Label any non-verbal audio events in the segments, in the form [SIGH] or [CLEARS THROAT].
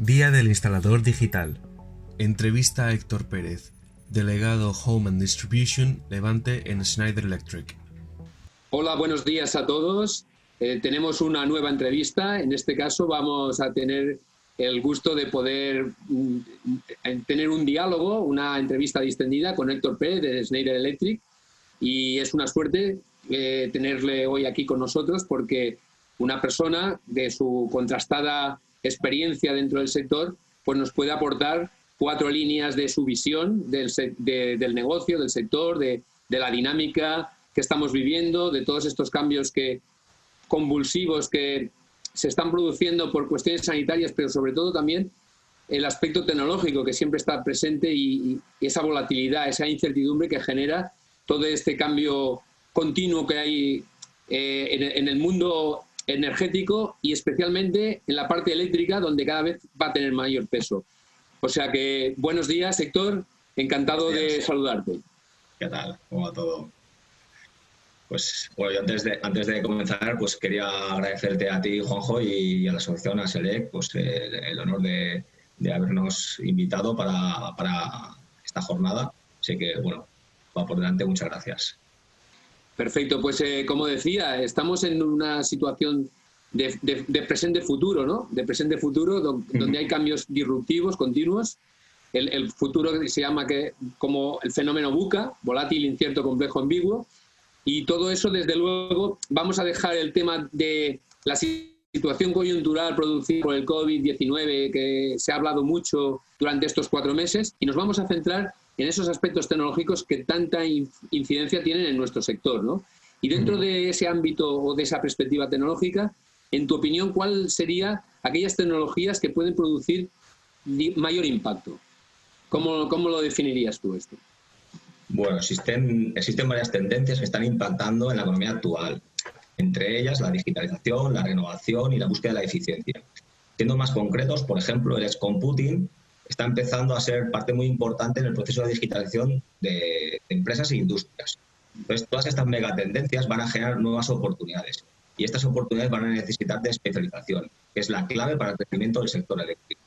Día del Instalador Digital. Entrevista a Héctor Pérez, delegado Home and Distribution Levante en Schneider Electric. Hola, buenos días a todos. Eh, tenemos una nueva entrevista. En este caso vamos a tener el gusto de poder mm, tener un diálogo, una entrevista distendida con Héctor Pérez de Schneider Electric. Y es una suerte eh, tenerle hoy aquí con nosotros porque una persona de su contrastada experiencia dentro del sector pues nos puede aportar cuatro líneas de su visión del, del negocio, del sector, de, de, la dinámica que estamos viviendo, de todos estos cambios que, convulsivos que se están produciendo por cuestiones sanitarias, pero sobre todo también el aspecto tecnológico que siempre está presente y, esa volatilidad, esa incertidumbre que genera todo este cambio continuo que hay eh, en, el mundo energético y especialmente en la parte eléctrica, donde cada vez va a tener mayor peso. O sea que buenos días, Héctor. Encantado de saludarte. ¿Qué tal? ¿Cómo va todo? Pues bueno, yo antes de, antes de comenzar, pues quería agradecerte a ti, Juanjo, y a la asociación a SELEC, pues el, honor de, habernos invitado para, para, esta jornada. Así que, bueno, va por delante. Muchas gracias. Perfecto, pues eh, como decía, estamos en una situación de, presente-futuro, ¿no? De presente-futuro, donde hay cambios disruptivos continuos. El, futuro se llama que, como el fenómeno buca, volátil, incierto, complejo, ambiguo. Y todo eso, desde luego, vamos a dejar el tema de la situación coyuntural producida por el COVID-19, que se ha hablado mucho durante estos cuatro meses, y nos vamos a centrar en esos aspectos tecnológicos que tanta incidencia tienen en nuestro sector. ¿no? Y dentro de ese ámbito o de esa perspectiva tecnológica, en tu opinión, ¿cuál sería aquellas tecnologías que pueden producir mayor impacto? ¿Cómo, cómo lo definirías tú esto? Bueno, existen, existen varias tendencias que están impactando en la economía actual, entre ellas la digitalización, la renovación y la búsqueda de la eficiencia. Siendo más concretos, por ejemplo, el edge computing está empezando a ser parte muy importante en el proceso de digitalización de, empresas e industrias. Entonces, todas estas megatendencias van a generar nuevas oportunidades y estas oportunidades van a necesitar de especialización, que es la clave para el crecimiento del sector eléctrico.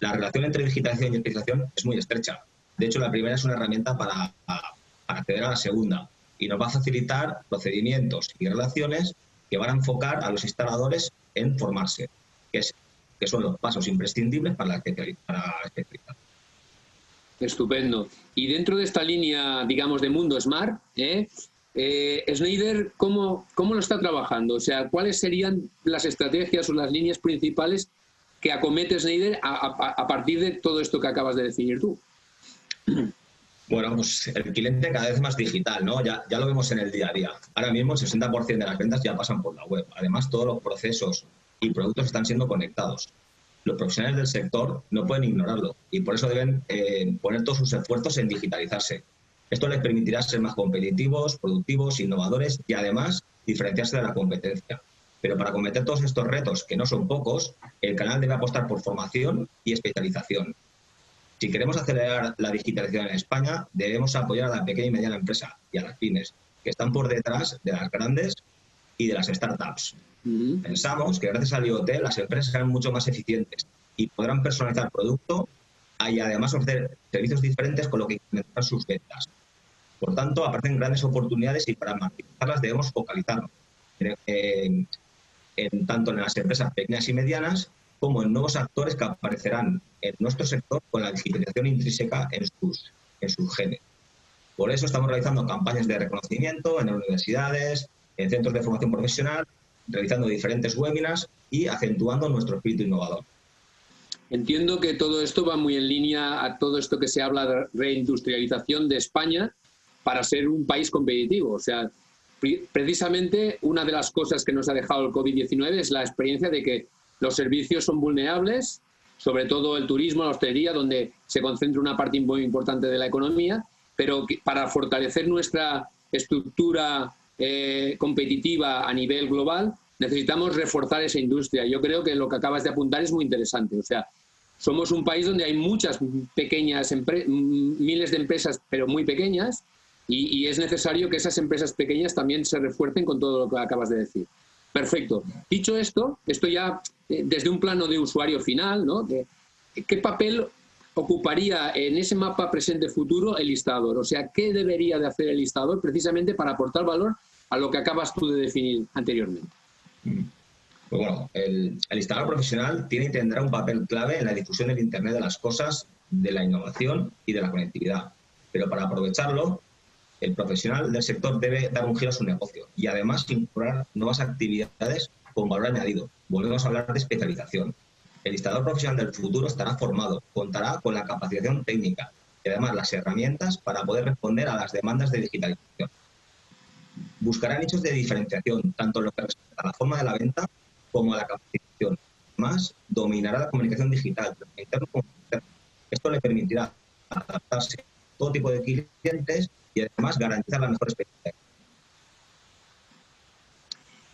La relación entre digitalización y especialización es muy estrecha. De hecho, la primera es una herramienta para, para acceder a la segunda y nos va a facilitar procedimientos y relaciones que van a enfocar a los instaladores en formarse, que es que son los pasos imprescindibles para la especialización. Estupendo. Y dentro de esta línea, digamos, de mundo smart, ¿eh? Eh, Schneider, ¿cómo, ¿cómo lo está trabajando? O sea, ¿cuáles serían las estrategias o las líneas principales que acomete Schneider a, partir de todo esto que acabas de definir tú? Bueno, pues el cliente cada vez más digital, ¿no? Ya, ya lo vemos en el día a día. Ahora mismo el 60% de las ventas ya pasan por la web. Además, todos los procesos y productos están siendo conectados. Los profesionales del sector no pueden ignorarlo y por eso deben eh, poner todos sus esfuerzos en digitalizarse. Esto les permitirá ser más competitivos, productivos, innovadores y además diferenciarse de la competencia. Pero para cometer todos estos retos, que no son pocos, el canal debe apostar por formación y especialización. Si queremos acelerar la digitalización en España, debemos apoyar a la pequeña y mediana empresa y a las pymes, que están por detrás de las grandes y de las startups. Pensamos que gracias al IoT las empresas serán mucho más eficientes y podrán personalizar producto y además ofrecer servicios diferentes con lo que incrementar sus ventas. Por tanto, aparecen grandes oportunidades y para maximizarlas debemos focalizarnos en, tanto en las empresas pequeñas y medianas como en nuevos actores que aparecerán en nuestro sector con la digitalización intrínseca en sus, en sus genes. Por eso estamos realizando campañas de reconocimiento en universidades, en centros de formación profesional realizando diferentes webinars y acentuando nuestro espíritu innovador. Entiendo que todo esto va muy en línea a todo esto que se habla de reindustrialización de España para ser un país competitivo. O sea, precisamente una de las cosas que nos ha dejado el COVID-19 es la experiencia de que los servicios son vulnerables, sobre todo el turismo, la hostelería, donde se concentra una parte muy importante de la economía, pero para fortalecer nuestra estructura eh, competitiva a nivel global, necesitamos reforzar esa industria. Yo creo que lo que acabas de apuntar es muy interesante. O sea, somos un país donde hay muchas pequeñas, miles de empresas, pero muy pequeñas, y, es necesario que esas empresas pequeñas también se refuercen con todo lo que acabas de decir. Perfecto. Dicho esto, esto ya eh, desde un plano de usuario final, ¿no? ¿Qué papel ocuparía en ese mapa presente-futuro el listador? O sea, ¿qué debería de hacer el listador precisamente para aportar valor a lo que acabas tú de definir anteriormente? Mm. Pues bueno, el, el listador profesional tiene y tendrá un papel clave en la difusión del Internet de las cosas, de la innovación y de la conectividad. Pero para aprovecharlo, el profesional del sector debe dar un giro a su negocio y además incorporar nuevas actividades con valor añadido. Volvemos a hablar de especialización. El listador profesional del futuro estará formado, contará con la capacitación técnica y además las herramientas para poder responder a las demandas de digitalización. Buscará nichos de diferenciación, tanto en lo que respecta a la forma de la venta como a la capacitación. Además, dominará la comunicación digital, Esto le permitirá adaptarse a todo tipo de clientes y además garantizar la mejor experiencia.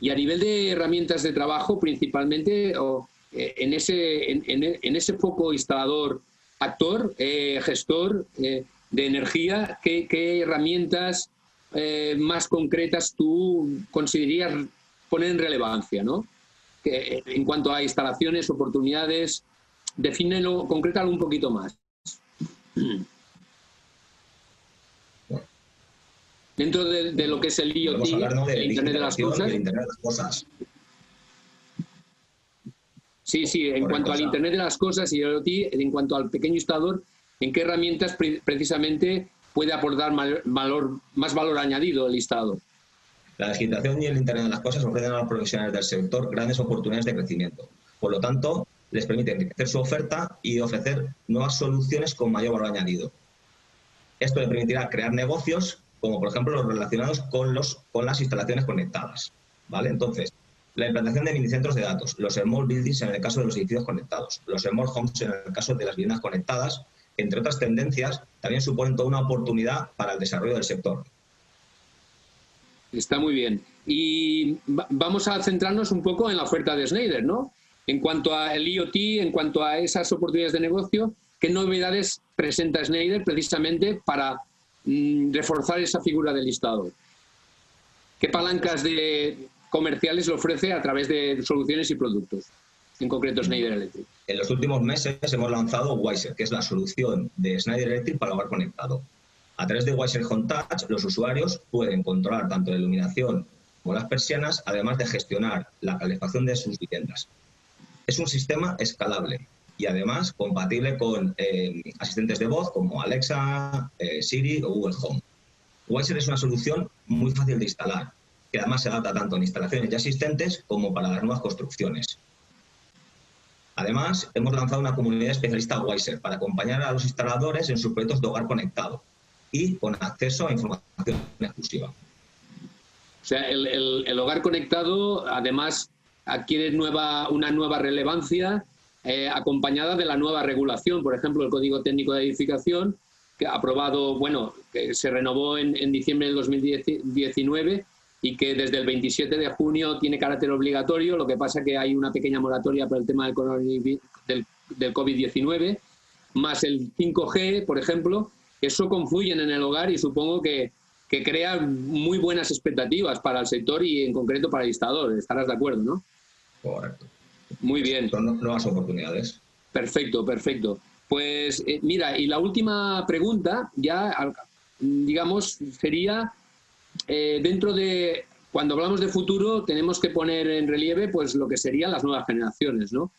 Y a nivel de herramientas de trabajo, principalmente, o, eh, en, ese, en, ese foco instalador, actor, eh, gestor eh, de energía, ¿qué, herramientas más concretas tú considerarías poner en relevancia? ¿no? en cuanto a instalaciones, oportunidades, defínelo, concrétalo un poquito más. [CLEARS THROAT] Dentro de, lo que es el IoT, el Internet de las Cosas. Sí, sí, en cuanto al Internet de las Cosas y el IoT, en cuanto al pequeño instalador, ¿en qué herramientas precisamente puede aportar más valor añadido el instalador? La digitalización y el Internet de las Cosas ofrecen a los profesionales del sector grandes oportunidades de crecimiento. Por lo tanto, les permite enriquecer su oferta y ofrecer nuevas soluciones con mayor valor añadido. Esto le permitirá crear negocios como por ejemplo los relacionados con, los, con las instalaciones conectadas. ¿vale? Entonces, la implantación de minicentros de datos, los small buildings en el caso de los edificios conectados, los small homes en el caso de las viviendas conectadas, entre otras tendencias, también suponen toda una oportunidad para el desarrollo del sector. Está muy bien. Y vamos a centrarnos un poco en la oferta de Schneider, ¿no? En cuanto al IoT, en cuanto a esas oportunidades de negocio, ¿qué novedades presenta Schneider precisamente para Mm, reforzar esa figura del listado? ¿Qué palancas de comerciales le ofrece a través de soluciones y productos? En concreto, Schneider Electric. En los últimos meses hemos lanzado Wiser, que es la solución de Schneider Electric para hogar conectado. A través de Wiser Home Touch, los usuarios pueden controlar tanto la iluminación como las persianas, además de gestionar la calefacción de sus viviendas. Es un sistema escalable y además compatible con eh, asistentes de voz como Alexa, eh, Siri o Google Home. Wiser es una solución muy fácil de instalar, que además se adapta tanto en instalaciones ya existentes como para las nuevas construcciones. Además, hemos lanzado una comunidad especialista Wiser para acompañar a los instaladores en sus proyectos de hogar conectado y con acceso a información exclusiva. O sea, el, hogar conectado además adquiere nueva, una nueva relevancia eh, acompañada de la nueva regulación, por ejemplo, el Código Técnico de Edificación, que aprobado, bueno, que se renovó en, diciembre del 2019 y que desde el 27 de junio tiene carácter obligatorio, lo que pasa que hay una pequeña moratoria por el tema del, del, del COVID-19, más el 5G, por ejemplo, eso confluyen en el hogar y supongo que, que crea muy buenas expectativas para el sector y en concreto para el instalador. Estarás de acuerdo, ¿no? Correcto. Muy bien. Son nuevas oportunidades. Perfecto, perfecto. Pues eh, mira, y la última pregunta ya, digamos, sería eh, dentro de, cuando hablamos de futuro, tenemos que poner en relieve pues lo que serían las nuevas generaciones, ¿no?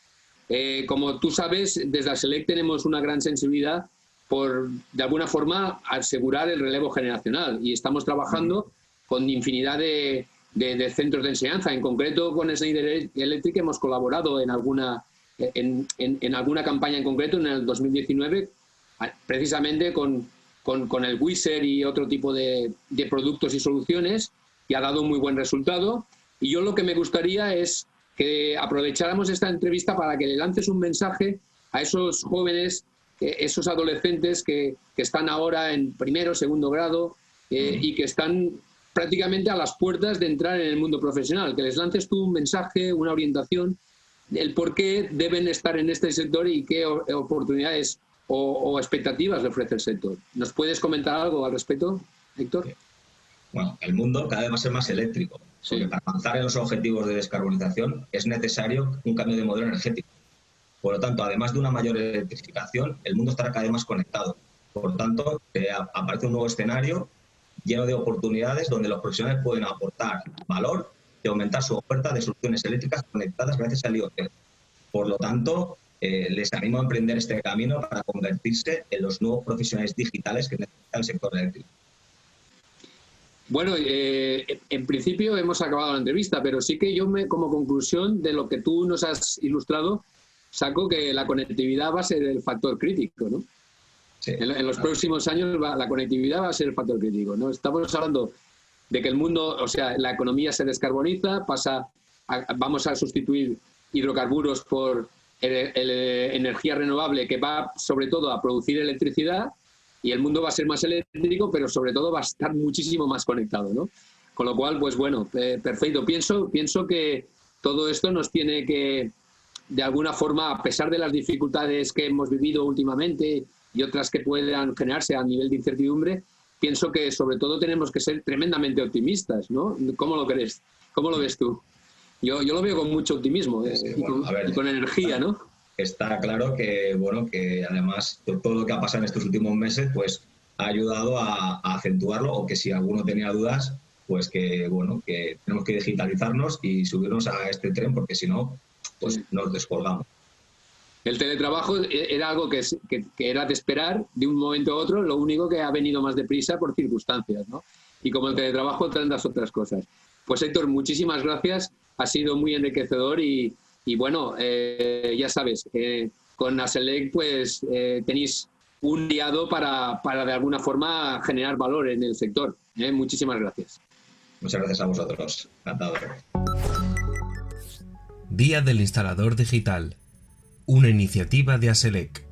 Eh, como tú sabes, desde ASELEC tenemos una gran sensibilidad por, de alguna forma, asegurar el relevo generacional y estamos trabajando con infinidad de, de, centros de enseñanza. En concreto, con Schneider Electric hemos colaborado en alguna, en, en, alguna campaña en concreto en el 2019, precisamente con, con, con el Wizard y otro tipo de, de, productos y soluciones, y ha dado muy buen resultado. Y yo lo que me gustaría es que aprovecháramos esta entrevista para que le lances un mensaje a esos jóvenes, esos adolescentes que, que están ahora en primero, segundo grado eh, y que están prácticamente a las puertas de entrar en el mundo profesional, que les lances tú un mensaje, una orientación, el por qué deben estar en este sector y qué oportunidades o, expectativas le ofrece el sector. ¿Nos puedes comentar algo al respecto, Héctor? Bueno, el mundo cada vez va a ser más eléctrico Porque para avanzar en los objetivos de descarbonización es necesario un cambio de modelo energético. Por lo tanto, además de una mayor electrificación, el mundo estará cada vez más conectado. Por lo tanto, aparece un nuevo escenario lleno de oportunidades donde los profesionales pueden aportar valor y aumentar su oferta de soluciones eléctricas conectadas gracias al IoT. Por lo tanto, eh, les animo a emprender este camino para convertirse en los nuevos profesionales digitales que necesita el sector eléctrico. Bueno, eh, en principio hemos acabado la entrevista, pero sí que yo me, como conclusión de lo que tú nos has ilustrado, saco que la conectividad va a ser el factor crítico, ¿no? en, los próximos años la conectividad va a ser el factor crítico, ¿no? Estamos hablando de que el mundo, o sea, la economía se descarboniza, pasa, vamos a sustituir hidrocarburos por energía renovable que va sobre todo a producir electricidad y el mundo va a ser más eléctrico, pero sobre todo va a estar muchísimo más conectado, ¿no? Con lo cual, pues bueno, eh, perfecto. Pienso, pienso que todo esto nos tiene que, de alguna forma, a pesar de las dificultades que hemos vivido últimamente y otras que puedan generarse a nivel de incertidumbre, pienso que sobre todo tenemos que ser tremendamente optimistas, ¿no? ¿Cómo lo crees? ¿Cómo lo ves tú? Yo, yo lo veo con mucho optimismo eh, y, con, energía, ¿no? Está claro que, bueno, que además todo lo que ha pasado en estos últimos meses, pues ha ayudado a, acentuarlo o que si alguno tenía dudas, pues que, bueno, que tenemos que digitalizarnos y subirnos a este tren porque si no, pues nos descolgamos. El teletrabajo e, era algo que, que, era de esperar de un momento a otro, lo único que ha venido más deprisa por circunstancias, ¿no? Y como el teletrabajo traen las otras cosas. Pues Héctor, muchísimas gracias, ha sido muy enriquecedor y, y bueno, eh, ya sabes, eh, con Aselec pues eh, tenéis un liado para, para, de alguna forma generar valor en el sector. Muchísimas gracias. Muchas gracias a vosotros. Encantado. Día del Instalador Digital una iniciativa de ASELEC.